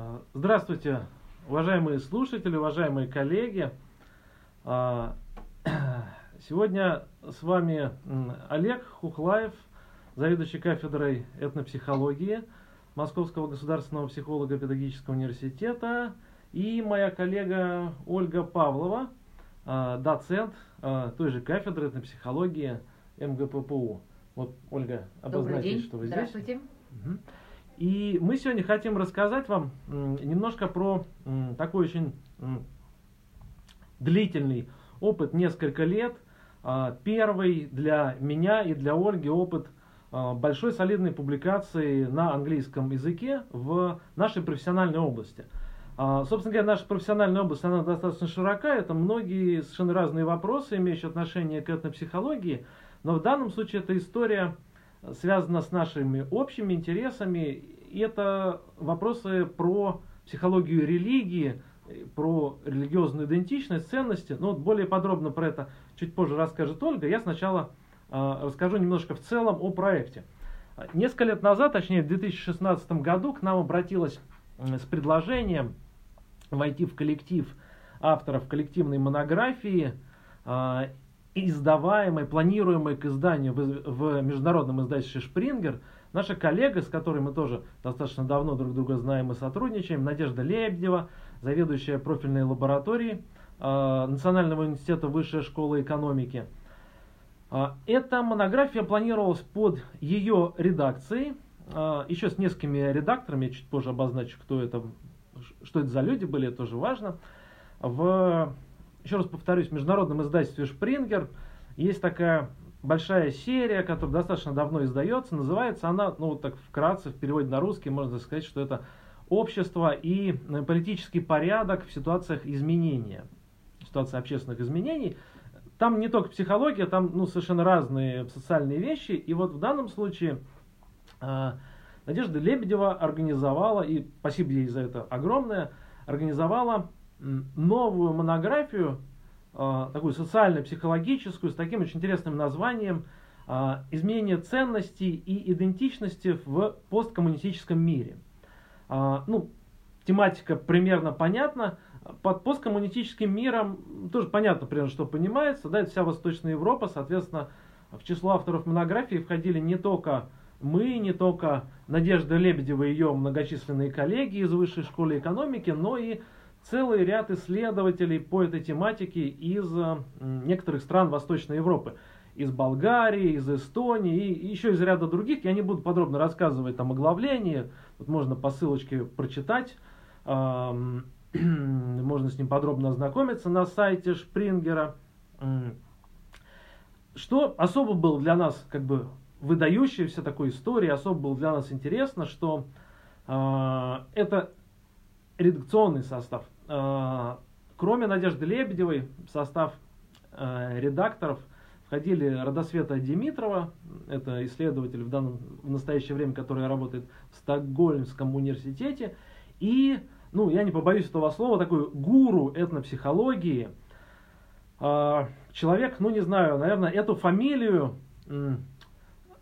А, здравствуйте, уважаемые слушатели, уважаемые коллеги. А, сегодня с вами Олег Хухлаев, заведующий кафедрой этнопсихологии Московского государственного психолого-педагогического университета, и моя коллега Ольга Павлова, а, доцент той же кафедры этнопсихологии МГППУ. Вот, Ольга, обозначьте, что вы здесь. Здравствуйте. Угу. И мы сегодня хотим рассказать вам немножко про такой очень длительный опыт, несколько лет. А, первый для меня и для Ольги опыт а, большой солидной публикации на английском языке в нашей профессиональной области. А, собственно говоря, наша профессиональная область, она достаточно широка, это многие совершенно разные вопросы, имеющие отношение к этнопсихологии, но в данном случае эта история связано с нашими общими интересами. И это вопросы про психологию религии, про религиозную идентичность, ценности. Но вот более подробно про это чуть позже расскажет Ольга. Я сначала э, расскажу немножко в целом о проекте. Несколько лет назад, точнее в 2016 году, к нам обратилась с предложением войти в коллектив авторов коллективной монографии э, издаваемой, планируемой к изданию в, в международном издательстве «Шпрингер», наша коллега, с которой мы тоже достаточно давно друг друга знаем и сотрудничаем, Надежда Лебедева, заведующая профильной лабораторией э, Национального университета Высшей школы экономики. Э, эта монография планировалась под ее редакцией, э, еще с несколькими редакторами, я чуть позже обозначу, кто это, что это за люди были, это тоже важно. В еще раз повторюсь, в международном издательстве Шпрингер есть такая большая серия, которая достаточно давно издается. Называется она, ну вот так вкратце, в переводе на русский можно сказать, что это общество и э, политический порядок в ситуациях изменения, ситуации общественных изменений. Там не только психология, там ну, совершенно разные социальные вещи. И вот в данном случае э, Надежда Лебедева организовала, и спасибо ей за это огромное, организовала новую монографию, а, такую социально-психологическую, с таким очень интересным названием а, «Изменение ценностей и идентичности в посткоммунистическом мире». А, ну, тематика примерно понятна. Под посткоммунистическим миром тоже понятно, примерно, что понимается. Да, это вся Восточная Европа, соответственно, в число авторов монографии входили не только мы, не только Надежда Лебедева и ее многочисленные коллеги из Высшей школы экономики, но и целый ряд исследователей по этой тематике из некоторых стран Восточной Европы. Из Болгарии, из Эстонии и еще из ряда других. Я не буду подробно рассказывать там оглавление. Вот можно по ссылочке прочитать. Можно с ним подробно ознакомиться на сайте Шпрингера. Что особо было для нас как бы выдающейся такой истории, особо было для нас интересно, что э, это редакционный состав. А, кроме Надежды Лебедевой, в состав а, редакторов входили Родосвета Димитрова, это исследователь в, данном, в настоящее время, который работает в Стокгольмском университете, и, ну, я не побоюсь этого слова, такой гуру этнопсихологии, а, человек, ну, не знаю, наверное, эту фамилию,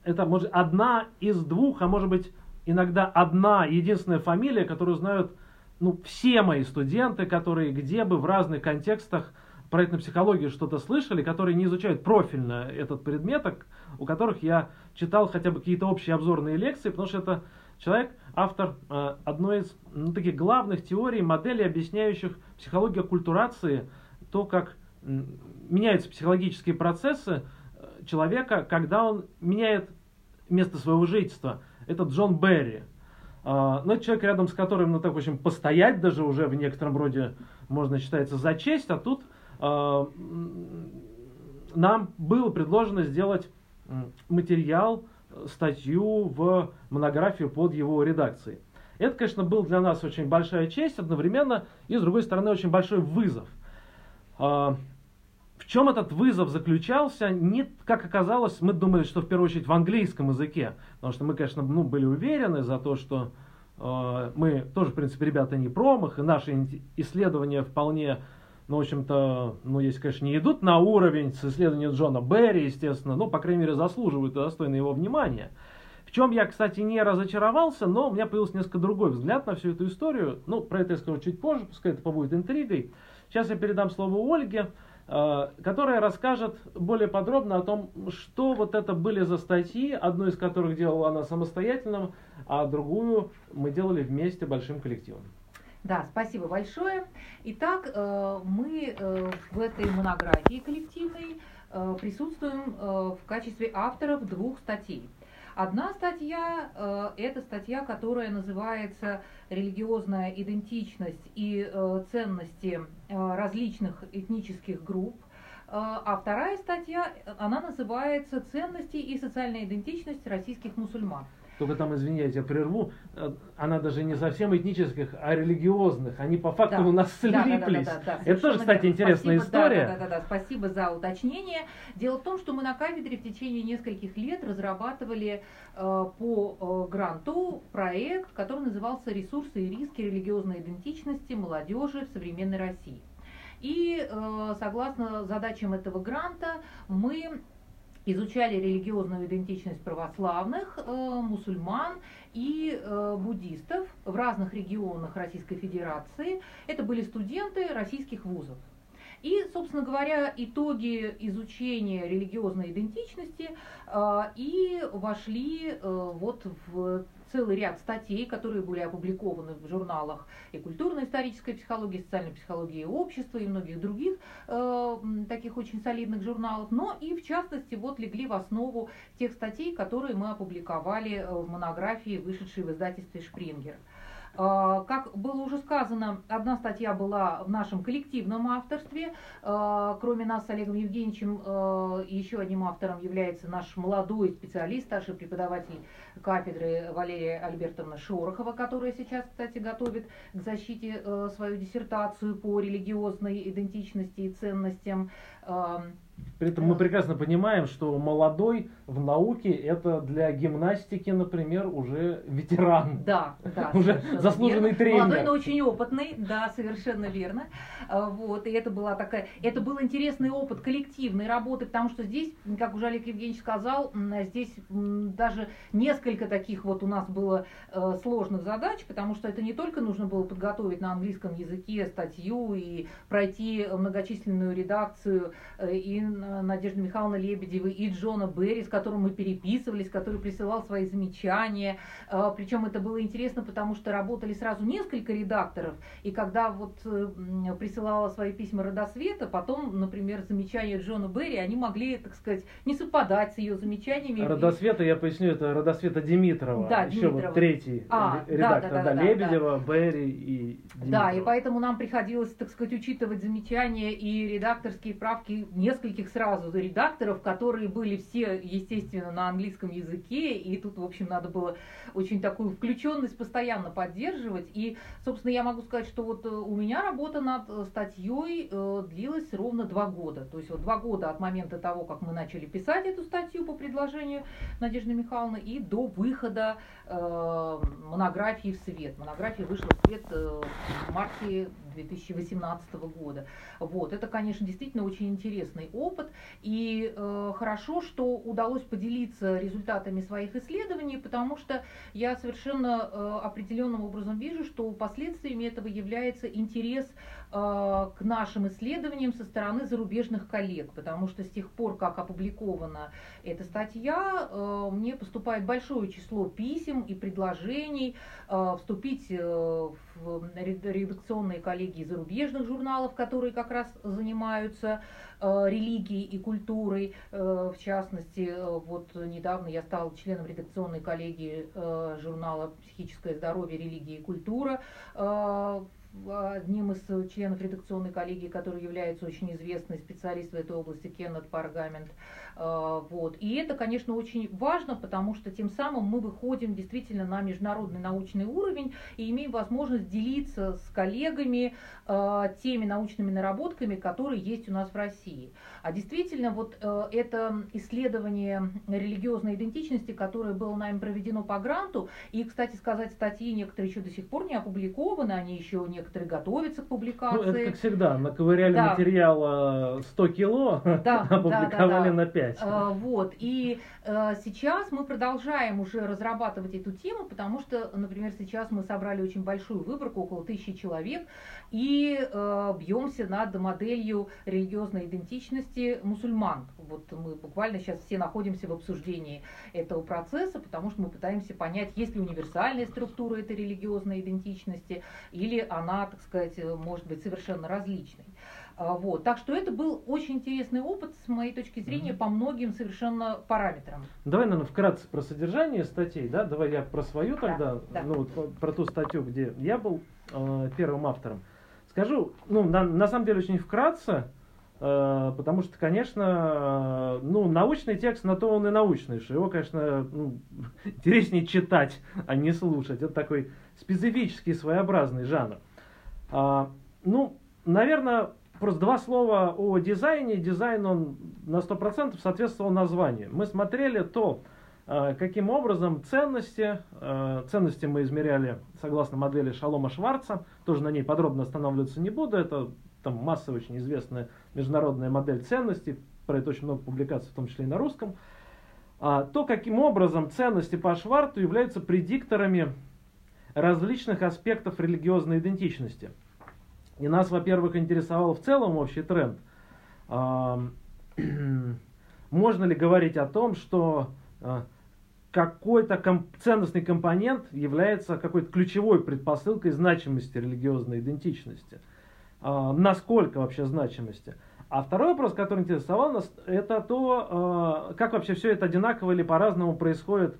это, может, одна из двух, а может быть, иногда одна единственная фамилия, которую знают ну, все мои студенты, которые где бы в разных контекстах про этнопсихологию что-то слышали, которые не изучают профильно этот предмет, у которых я читал хотя бы какие-то общие обзорные лекции, потому что это человек, автор э, одной из ну, таких главных теорий, моделей, объясняющих психологию культурации, то, как меняются психологические процессы э, человека, когда он меняет место своего жительства. Это Джон Берри. А, но это человек, рядом с которым, ну так, в общем, постоять даже уже в некотором роде можно считается за честь, а тут а, нам было предложено сделать материал, статью в монографию под его редакцией. Это, конечно, был для нас очень большая честь, одновременно и, с другой стороны, очень большой вызов. В чем этот вызов заключался? Не, как оказалось, мы думали, что в первую очередь в английском языке, потому что мы, конечно, ну, были уверены за то, что э, мы тоже, в принципе, ребята не промах, и наши исследования вполне, ну, в общем-то, ну, если, конечно, не идут на уровень с исследованием Джона Берри, естественно, ну, по крайней мере, заслуживают и достойны его внимания. В чем я, кстати, не разочаровался, но у меня появился несколько другой взгляд на всю эту историю. Ну, про это я скажу чуть позже, пускай это побудет интригой. Сейчас я передам слово Ольге, которая расскажет более подробно о том, что вот это были за статьи, одну из которых делала она самостоятельно, а другую мы делали вместе большим коллективом. Да, спасибо большое. Итак, э, мы э, в этой монографии коллективной э, присутствуем в качестве авторов двух статей. Одна статья – это статья, которая называется «Религиозная идентичность и ценности различных этнических групп». А вторая статья, она называется «Ценности и социальная идентичность российских мусульман». Только там, извини, я тебя прерву, э, она даже не совсем этнических, а религиозных. Они по факту да. у нас слиплись. Да, да, да, да, Это тоже, кстати, интересная спасибо, история. Да, да, да, да, спасибо за уточнение. Дело в том, что мы на кафедре в течение нескольких лет разрабатывали э, по э, гранту проект, который назывался «Ресурсы и риски религиозной идентичности молодежи в современной России». И э, согласно задачам этого гранта мы изучали религиозную идентичность православных, э, мусульман и э, буддистов в разных регионах Российской Федерации. Это были студенты российских вузов. И, собственно говоря, итоги изучения религиозной идентичности э, и вошли вот в целый ряд статей, которые были опубликованы в журналах и культурно-исторической психологии, социальной психологии общества и многих других э, таких очень солидных журналов, но и в частности вот легли в основу тех статей, которые мы опубликовали э, в монографии, вышедшей в издательстве «Шпрингер». А, как было уже сказано, одна статья была в нашем коллективном авторстве. А, кроме нас с Олегом Евгеньевичем, а, еще одним автором является наш молодой специалист, старший преподаватель кафедры Валерия Альбертовна Шорохова, которая сейчас, кстати, готовит к защите свою диссертацию по религиозной идентичности и ценностям. При этом мы прекрасно понимаем, что молодой в науке это для гимнастики, например, уже ветеран. Да, да. Уже заслуженный верно. тренер. Молодой, но очень опытный, да, совершенно верно. А, вот, и это была такая, это был интересный опыт коллективной работы, потому что здесь, как уже Олег Евгеньевич сказал, здесь даже несколько таких вот у нас было э, сложных задач, потому что это не только нужно было подготовить на английском языке статью и пройти многочисленную редакцию э, и Надежды Михайловны Лебедевой, и Джона Берри, с которым мы переписывались, который присылал свои замечания. А, Причем это было интересно, потому что работали сразу несколько редакторов, и когда вот э, присылала свои письма Родосвета, потом, например, замечания Джона Берри, они могли, так сказать, не совпадать с ее замечаниями. Родосвета, я поясню, это Родосвета Димитрова, да, еще Димитрова. вот третий а, редактор, да, да, да, да, Лебедева, да. Берри и Димитрова. Да, и поэтому нам приходилось, так сказать, учитывать замечания и редакторские правки нескольких сразу редакторов, которые были все, естественно, на английском языке, и тут, в общем, надо было очень такую включенность постоянно поддерживать. И, собственно, я могу сказать, что вот э, у меня работа над э, статьей э, длилась ровно два года. То есть вот два года от момента того, как мы начали писать эту статью по предложению Надежды Михайловны, и до выхода монографии в свет. Монография вышла в свет в марте 2018 года. Вот. Это, конечно, действительно очень интересный опыт. И э, хорошо, что удалось поделиться результатами своих исследований, потому что я совершенно э, определенным образом вижу, что последствиями этого является интерес Э, к нашим исследованиям со стороны зарубежных коллег, потому что с тех пор, как опубликована эта статья, э, мне поступает большое число писем и предложений э, вступить в редакционные коллегии зарубежных журналов, которые как раз занимаются религией и культурой. В частности, вот недавно я стала членом редакционной коллегии журнала «Психическое здоровье, религия и культура» одним из членов редакционной коллегии, который является очень известный специалист в этой области, Кеннет Паргамент. А, вот. И это, конечно, очень важно, потому что тем самым мы выходим действительно на международный научный уровень и имеем возможность делиться с коллегами э, теми научными наработками, которые есть у нас в России. А действительно, вот э, это исследование религиозной идентичности, которое было нами проведено по гранту, и, кстати сказать, статьи некоторые еще до сих пор не опубликованы, они еще некоторые готовятся к публикации. Ну, это как всегда, наковыряли да. материала 100 кило, да, опубликовали да, да, да. на 5. А, вот, и а, сейчас мы продолжаем уже разрабатывать эту тему, потому что, например, сейчас мы собрали очень большую выборку, около тысячи человек, и а, бьемся над моделью религиозной идентичности мусульман. Вот мы буквально сейчас все находимся в обсуждении этого процесса, потому что мы пытаемся понять, есть ли универсальная структура этой религиозной идентичности, или она, так сказать, может быть совершенно различной. А, вот. Так что это был очень интересный опыт, с моей точки зрения, mm-hmm. по многим совершенно параметрам. Давай, наверное, вкратце про содержание статей, да? Давай я про свою тогда, да, да. ну вот про ту статью, где я был э, первым автором. Скажу, ну, на, на самом деле очень вкратце, потому что, конечно, э, ну, научный текст, на то он и научный, что его, конечно, ну, интереснее читать, а не слушать. Это такой специфический, своеобразный жанр. А, ну, наверное, Просто два слова о дизайне. Дизайн, он на 100% соответствовал названию. Мы смотрели то, э, каким образом ценности, э, ценности мы измеряли согласно модели Шалома Шварца, тоже на ней подробно останавливаться не буду, это там массовая очень известная международная модель ценностей, про это очень много публикаций, в том числе и на русском, а, то, каким образом ценности по Шварту являются предикторами различных аспектов религиозной идентичности – и нас, во-первых, интересовал в целом общий тренд. Можно ли говорить о том, что а, какой-то ком- ценностный компонент является какой-то ключевой предпосылкой значимости религиозной идентичности? А, насколько вообще значимости? А второй вопрос, который интересовал нас, это то, а, как вообще все это одинаково или по-разному происходит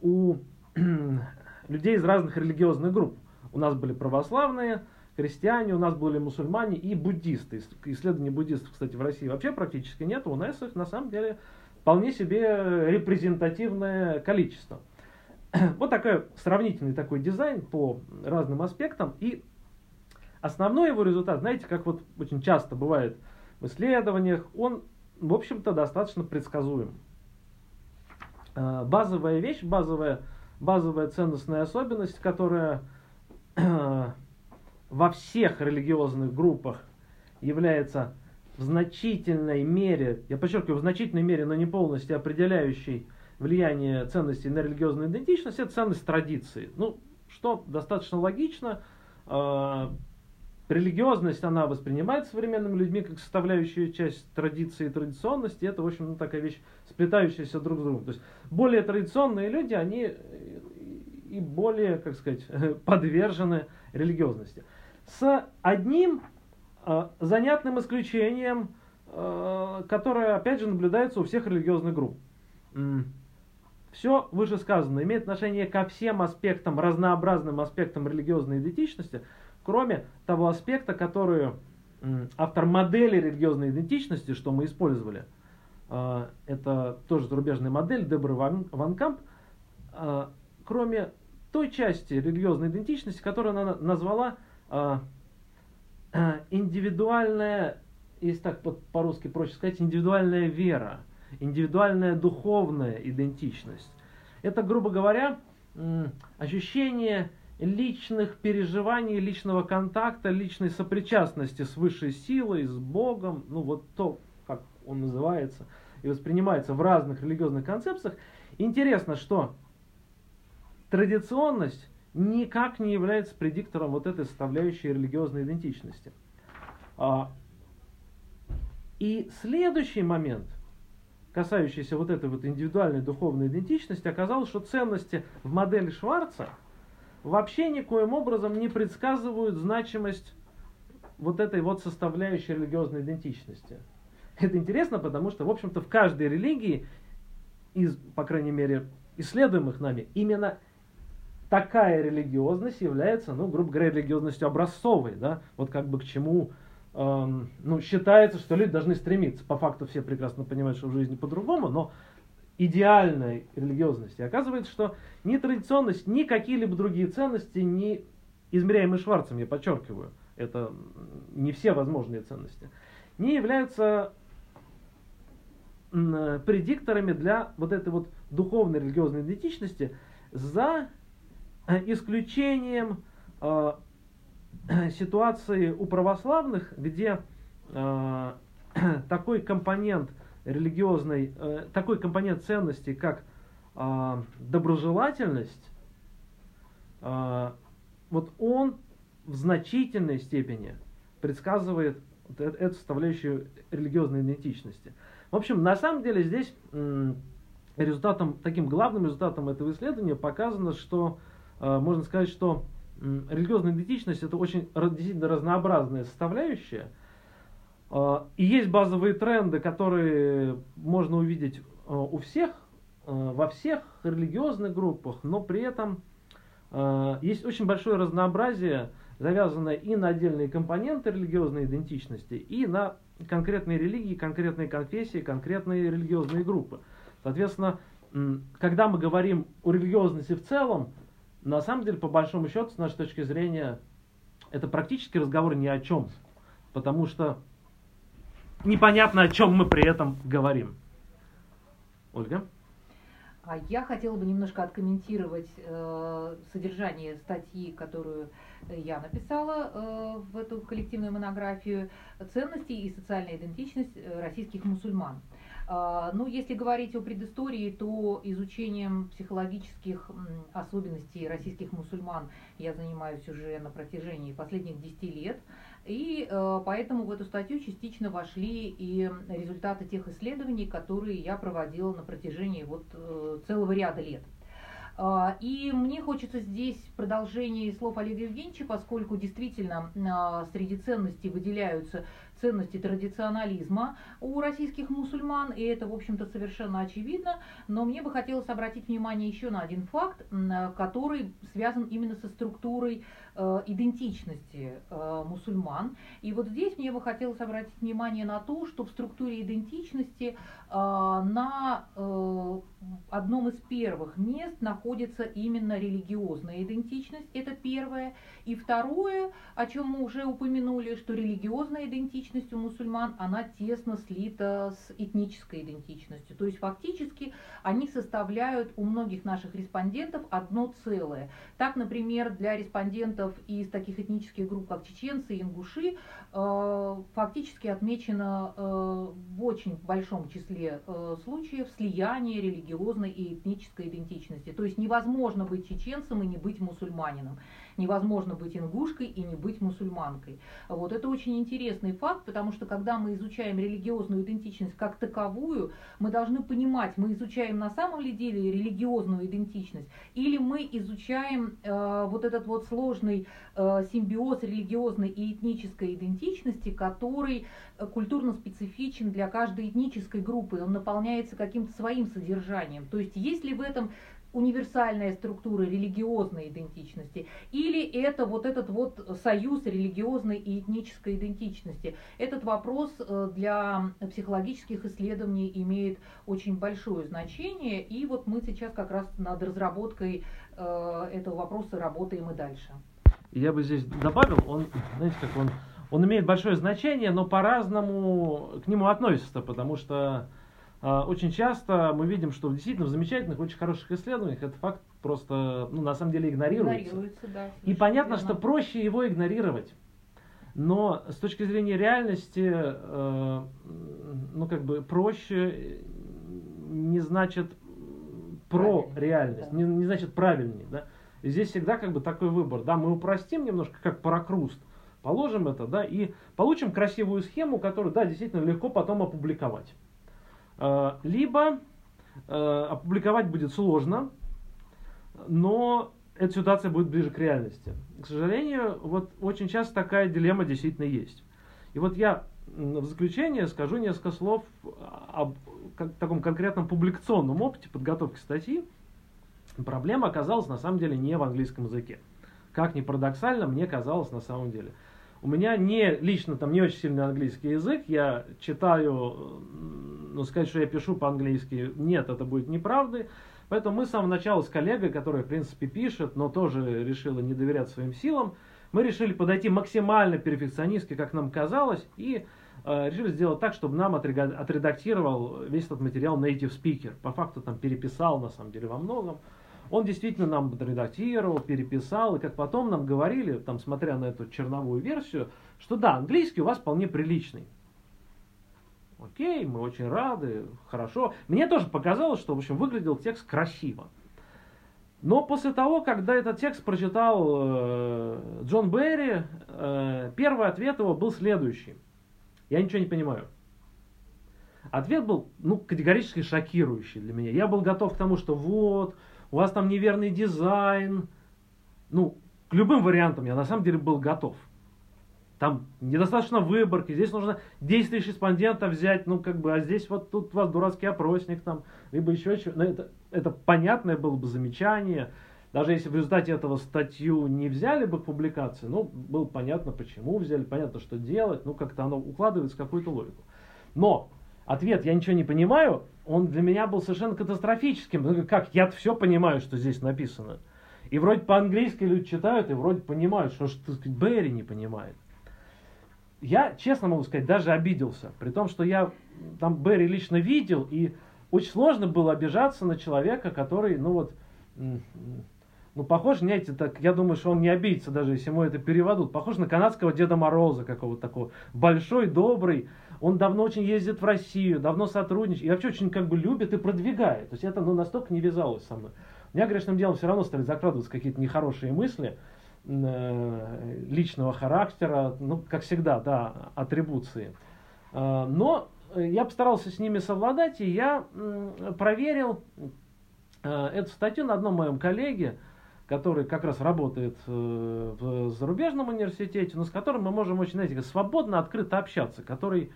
у людей из разных религиозных групп. У нас были православные, христиане, у нас были мусульмане и буддисты. Исследований буддистов, кстати, в России вообще практически нет. У нас их на самом деле вполне себе репрезентативное количество. Вот такой сравнительный такой дизайн по разным аспектам. И основной его результат, знаете, как вот очень часто бывает в исследованиях, он, в общем-то, достаточно предсказуем. А, базовая вещь, базовая, базовая ценностная особенность, которая во всех религиозных группах является в значительной мере, я подчеркиваю, в значительной мере, но не полностью определяющей влияние ценностей на религиозную идентичность, это ценность традиции. Ну, что достаточно логично. Религиозность, она воспринимается современными людьми как составляющую часть традиции и традиционности. Это, в общем, ну, такая вещь, сплетающаяся друг с другом. То есть, более традиционные люди, они и более, как сказать, подвержены религиозности с одним э, занятным исключением, э, которое, опять же, наблюдается у всех религиозных групп. Все вышесказанное имеет отношение ко всем аспектам, разнообразным аспектам религиозной идентичности, кроме того аспекта, который автор модели религиозной идентичности, что мы использовали, э, это тоже зарубежная модель Дебры Ван, Ван Камп, э, кроме той части религиозной идентичности, которую она назвала а, индивидуальная, если так по-русски проще сказать, индивидуальная вера, индивидуальная духовная идентичность. Это, грубо говоря, ощущение личных переживаний, личного контакта, личной сопричастности с высшей силой, с Богом, ну вот то, как он называется и воспринимается в разных религиозных концепциях. Интересно, что традиционность никак не является предиктором вот этой составляющей религиозной идентичности. А, и следующий момент, касающийся вот этой вот индивидуальной духовной идентичности, оказалось, что ценности в модели Шварца вообще никоим образом не предсказывают значимость вот этой вот составляющей религиозной идентичности. Это интересно, потому что, в общем-то, в каждой религии, из, по крайней мере, исследуемых нами, именно такая религиозность является, ну, грубо говоря, религиозностью образцовой, да, вот как бы к чему, эм, ну, считается, что люди должны стремиться. По факту все прекрасно понимают, что в жизни по-другому, но идеальной религиозности. Оказывается, что ни традиционность, ни какие-либо другие ценности, не измеряемые Шварцем, я подчеркиваю, это не все возможные ценности, не являются предикторами для вот этой вот духовной религиозной идентичности за исключением э, ситуации у православных, где э, такой компонент религиозной, э, такой компонент ценности, как э, доброжелательность, э, вот он в значительной степени предсказывает вот эту составляющую религиозной идентичности. В общем, на самом деле здесь результатом, таким главным результатом этого исследования показано, что э, можно сказать, что религиозная идентичность это очень действительно разнообразная составляющая. Э, и есть базовые тренды, которые можно увидеть э, у всех, во всех религиозных группах, но при этом есть очень большое разнообразие, завязанное и на отдельные компоненты религиозной идентичности, и на конкретные религии, конкретные конфессии, конкретные религиозные группы. Соответственно, когда мы говорим о религиозности в целом, на самом деле, по большому счету, с нашей точки зрения, это практически разговор ни о чем. Потому что непонятно, о чем мы при этом говорим. Ольга? А я хотела бы немножко откомментировать э, содержание статьи, которую я написала э, в эту коллективную монографию «Ценности и социальная идентичность э, российских мусульман». А, ну, если говорить о предыстории, то изучением психологических особенностей российских мусульман я занимаюсь уже на протяжении последних 10 лет. И э, поэтому в эту статью частично вошли и результаты тех исследований, которые я проводила на протяжении вот э, целого ряда лет. А, и мне хочется здесь продолжение слов Олега Евгеньевича, поскольку действительно а, среди ценностей выделяются ценности традиционализма у российских мусульман, и это, в общем-то, совершенно очевидно. Но мне бы хотелось обратить внимание еще на один факт, который связан именно со структурой э, идентичности э, мусульман. И вот здесь мне бы хотелось обратить внимание на то, что в структуре идентичности э, на одном из первых мест находится именно религиозная идентичность, это первое. И второе, о чем мы уже упомянули, что религиозная идентичность у мусульман, она тесно слита с этнической идентичностью. То есть фактически они составляют у многих наших респондентов одно целое. Так, например, для респондентов из таких этнических групп, как чеченцы и ингуши, э, фактически отмечено э, в очень большом числе э, случаев слияние религиозной и этнической идентичности. То есть невозможно быть чеченцем и не быть мусульманином невозможно быть ингушкой и не быть мусульманкой. Вот это очень интересный факт, потому что когда мы изучаем религиозную идентичность как таковую, мы должны понимать, мы изучаем на самом ли деле религиозную идентичность, или мы изучаем э, вот этот вот сложный э, симбиоз религиозной и этнической идентичности, который э, культурно специфичен для каждой этнической группы, он наполняется каким-то своим содержанием. То есть есть ли в этом универсальная структура религиозной идентичности, или это вот этот вот союз религиозной и этнической идентичности. Этот вопрос э, для психологических исследований имеет очень большое значение, и вот мы сейчас как раз над разработкой э, этого вопроса работаем и дальше. Я бы здесь добавил, он, знаете, как он, он имеет большое значение, но по-разному к нему относится, потому что очень часто мы видим, что действительно в замечательных, очень хороших исследованиях этот факт просто, ну, на самом деле игнорируется. игнорируется да, И понятно, верно. что проще его игнорировать. Но с точки зрения реальности, э, ну, как бы проще не значит про Правильно, реальность, да. не, не значит правильнее, да. И здесь всегда как бы такой выбор, да, мы упростим немножко, как паракруст, положим это, да, и получим красивую схему, которую, да, действительно легко потом опубликовать. Э, либо э, опубликовать будет сложно, но эта ситуация будет ближе к реальности. К сожалению, вот очень часто такая дилемма действительно есть. И вот я в заключение скажу несколько слов об таком конкретном публикационном опыте подготовки статьи. Проблема оказалась на самом деле не в английском языке. Как ни парадоксально, мне казалось на самом деле. У меня не лично там не очень сильный английский язык, я читаю но сказать, что я пишу по-английски, нет, это будет неправдой. Поэтому мы с самого начала с коллегой, которая, в принципе, пишет, но тоже решила не доверять своим силам, мы решили подойти максимально перфекционистски, как нам казалось, и э, решили сделать так, чтобы нам отредактировал весь этот материал native speaker. По факту там переписал, на самом деле, во многом. Он действительно нам редактировал, переписал, и как потом нам говорили, там, смотря на эту черновую версию, что да, английский у вас вполне приличный. Окей, мы очень рады, хорошо. Мне тоже показалось, что, в общем, выглядел текст красиво. Но после того, когда этот текст прочитал э, Джон Берри, э, первый ответ его был следующий. Я ничего не понимаю. Ответ был, ну, категорически шокирующий для меня. Я был готов к тому, что вот, у вас там неверный дизайн. Ну, к любым вариантам я на самом деле был готов. Там недостаточно выборки, здесь нужно 10 тысяч взять, ну как бы, а здесь вот тут у вас дурацкий опросник там, либо еще что-то. Это, это понятное было бы замечание. Даже если в результате этого статью не взяли бы публикации, ну, было понятно, почему взяли, понятно, что делать, ну, как-то оно укладывается в какую-то логику. Но ответ «я ничего не понимаю», он для меня был совершенно катастрофическим. Как, я все понимаю, что здесь написано. И вроде по-английски люди читают, и вроде понимают, что, что Берри не понимает я, честно могу сказать, даже обиделся. При том, что я там Берри лично видел, и очень сложно было обижаться на человека, который, ну вот, ну, похож, знаете, так, я думаю, что он не обидится, даже если ему это переводут. Похож на канадского Деда Мороза какого-то такого. Большой, добрый. Он давно очень ездит в Россию, давно сотрудничает. И вообще очень как бы любит и продвигает. То есть это ну, настолько не вязалось со мной. У меня грешным делом все равно стали закрадываться какие-то нехорошие мысли. Э, личного характера, ну, как всегда, да, атрибуции. Э, но я постарался с ними совладать, и я проверил э, эту статью на одном моем коллеге, который как раз работает в зарубежном университете, но с которым мы можем очень, знаете, свободно, открыто общаться, который,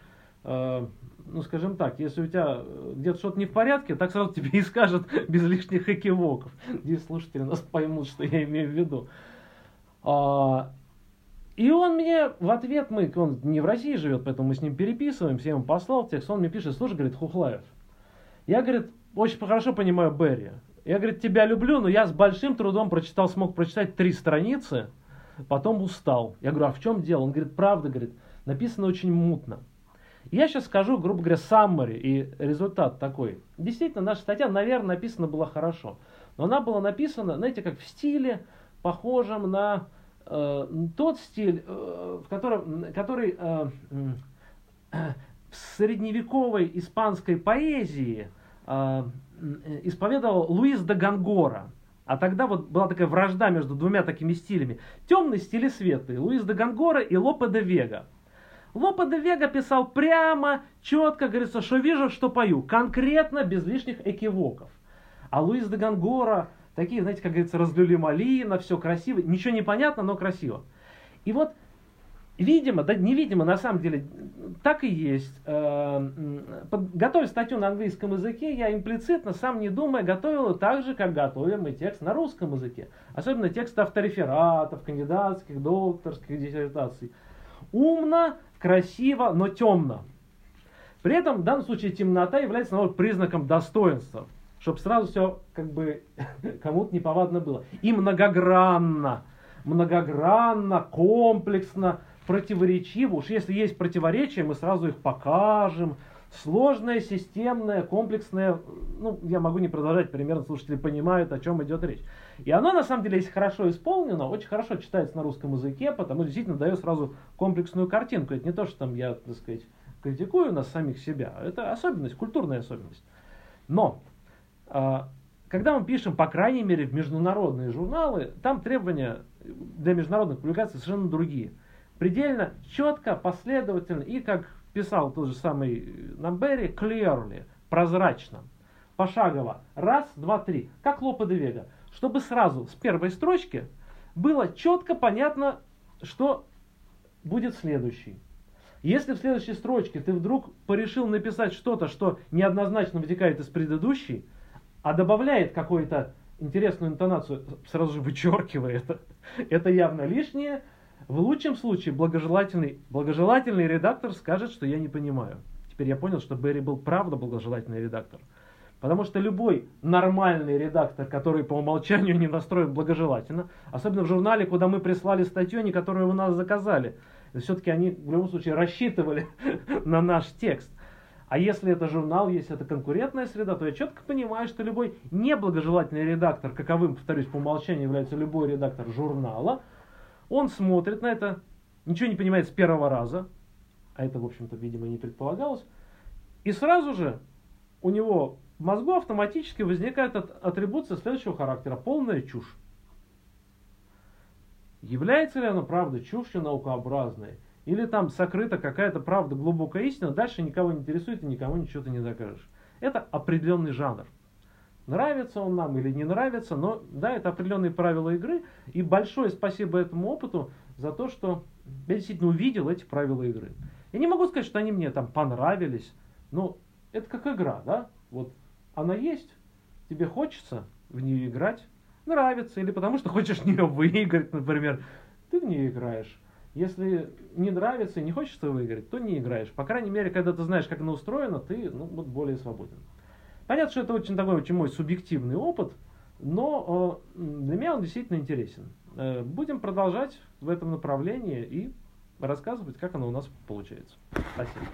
ну, скажем так, если у тебя где-то что-то не в порядке, так сразу тебе и скажет без лишних экивоков. Здесь слушатели нас поймут, что я имею в виду. А, и он мне в ответ, мы, он не в России живет, поэтому мы с ним переписываемся, я ему послал текст, он мне пишет, слушай, говорит, Хухлаев, я, говорит, очень хорошо понимаю Берри. Я, говорит, тебя люблю, но я с большим трудом прочитал, смог прочитать три страницы, потом устал. Я говорю, а в чем дело? Он говорит, правда, говорит, написано очень мутно. Я сейчас скажу, грубо говоря, summary, и результат такой. Действительно, наша статья, наверное, написана была хорошо. Но она была написана, знаете, как в стиле, похожим на э, тот стиль, э, в котором, который э, в средневековой испанской поэзии э, исповедовал Луис де Гангора. А тогда вот была такая вражда между двумя такими стилями. Темный стиль и светлый. Луис де Гангора и Лопе де Вега. Лопе де Вега писал прямо, четко, говорится, что вижу, что пою. Конкретно, без лишних экивоков. А Луис де Гангора Такие, знаете, как говорится, разлюли малина, все красиво. Ничего не понятно, но красиво. И вот, видимо, да невидимо, на самом деле, так и есть. Э, готовя статью на английском языке, я имплицитно, сам не думая, готовил ее так же, как готовим мы текст на русском языке. Особенно текст авторефератов, кандидатских, докторских диссертаций. Умно, красиво, но темно. При этом в данном случае темнота является наоборот, признаком достоинства чтобы сразу все как бы кому-то неповадно было. И многогранно, многогранно, комплексно, противоречиво. Уж если есть противоречия, мы сразу их покажем. Сложное, системное, комплексное, ну, я могу не продолжать, примерно слушатели понимают, о чем идет речь. И оно, на самом деле, если хорошо исполнено, очень хорошо читается на русском языке, потому что действительно дает сразу комплексную картинку. Это не то, что там я, так сказать, критикую нас самих себя, это особенность, культурная особенность. Но а, когда мы пишем, по крайней мере, в международные журналы, там требования для международных публикаций совершенно другие. Предельно четко, последовательно и, как писал тот же самый Намбери, clearly, прозрачно, пошагово. Раз, два, три. Как Лопе де Вега. Чтобы сразу с первой строчки было четко понятно, что будет следующий. Если в следующей строчке ты вдруг порешил написать что-то, что неоднозначно вытекает из предыдущей, а добавляет какую-то интересную интонацию, сразу же вычеркивая это, это явно лишнее. В лучшем случае благожелательный, благожелательный редактор скажет, что я не понимаю. Теперь я понял, что Берри был правда благожелательный редактор. Потому что любой нормальный редактор, который по умолчанию не настроен благожелательно, особенно в журнале, куда мы прислали статью, они которые у нас заказали, все-таки они в любом случае рассчитывали на наш текст. А если это журнал, если это конкурентная среда, то я четко понимаю, что любой неблагожелательный редактор, каковым, повторюсь, по умолчанию является любой редактор журнала, он смотрит на это, ничего не понимает с первого раза, а это, в общем-то, видимо, не предполагалось, и сразу же у него в мозгу автоматически возникает атрибуция следующего характера, полная чушь. Является ли она правда чушью наукообразной? Или там сокрыта какая-то правда, глубокая истина, дальше никого не интересует и никому ничего ты не докажешь. Это определенный жанр. Нравится он нам или не нравится, но да, это определенные правила игры. И большое спасибо этому опыту за то, что я действительно увидел эти правила игры. Я не могу сказать, что они мне там понравились, но это как игра, да? Вот она есть, тебе хочется в нее играть, нравится, или потому что хочешь в нее выиграть, например, ты в нее играешь. Если не нравится и не хочется выиграть, то не играешь. По крайней мере, когда ты знаешь, как она устроена, ты ну, вот более свободен. Понятно, что это очень такой очень мой субъективный опыт, но э, для меня он действительно интересен. Э, будем продолжать в этом направлении и рассказывать, как оно у нас получается. Спасибо.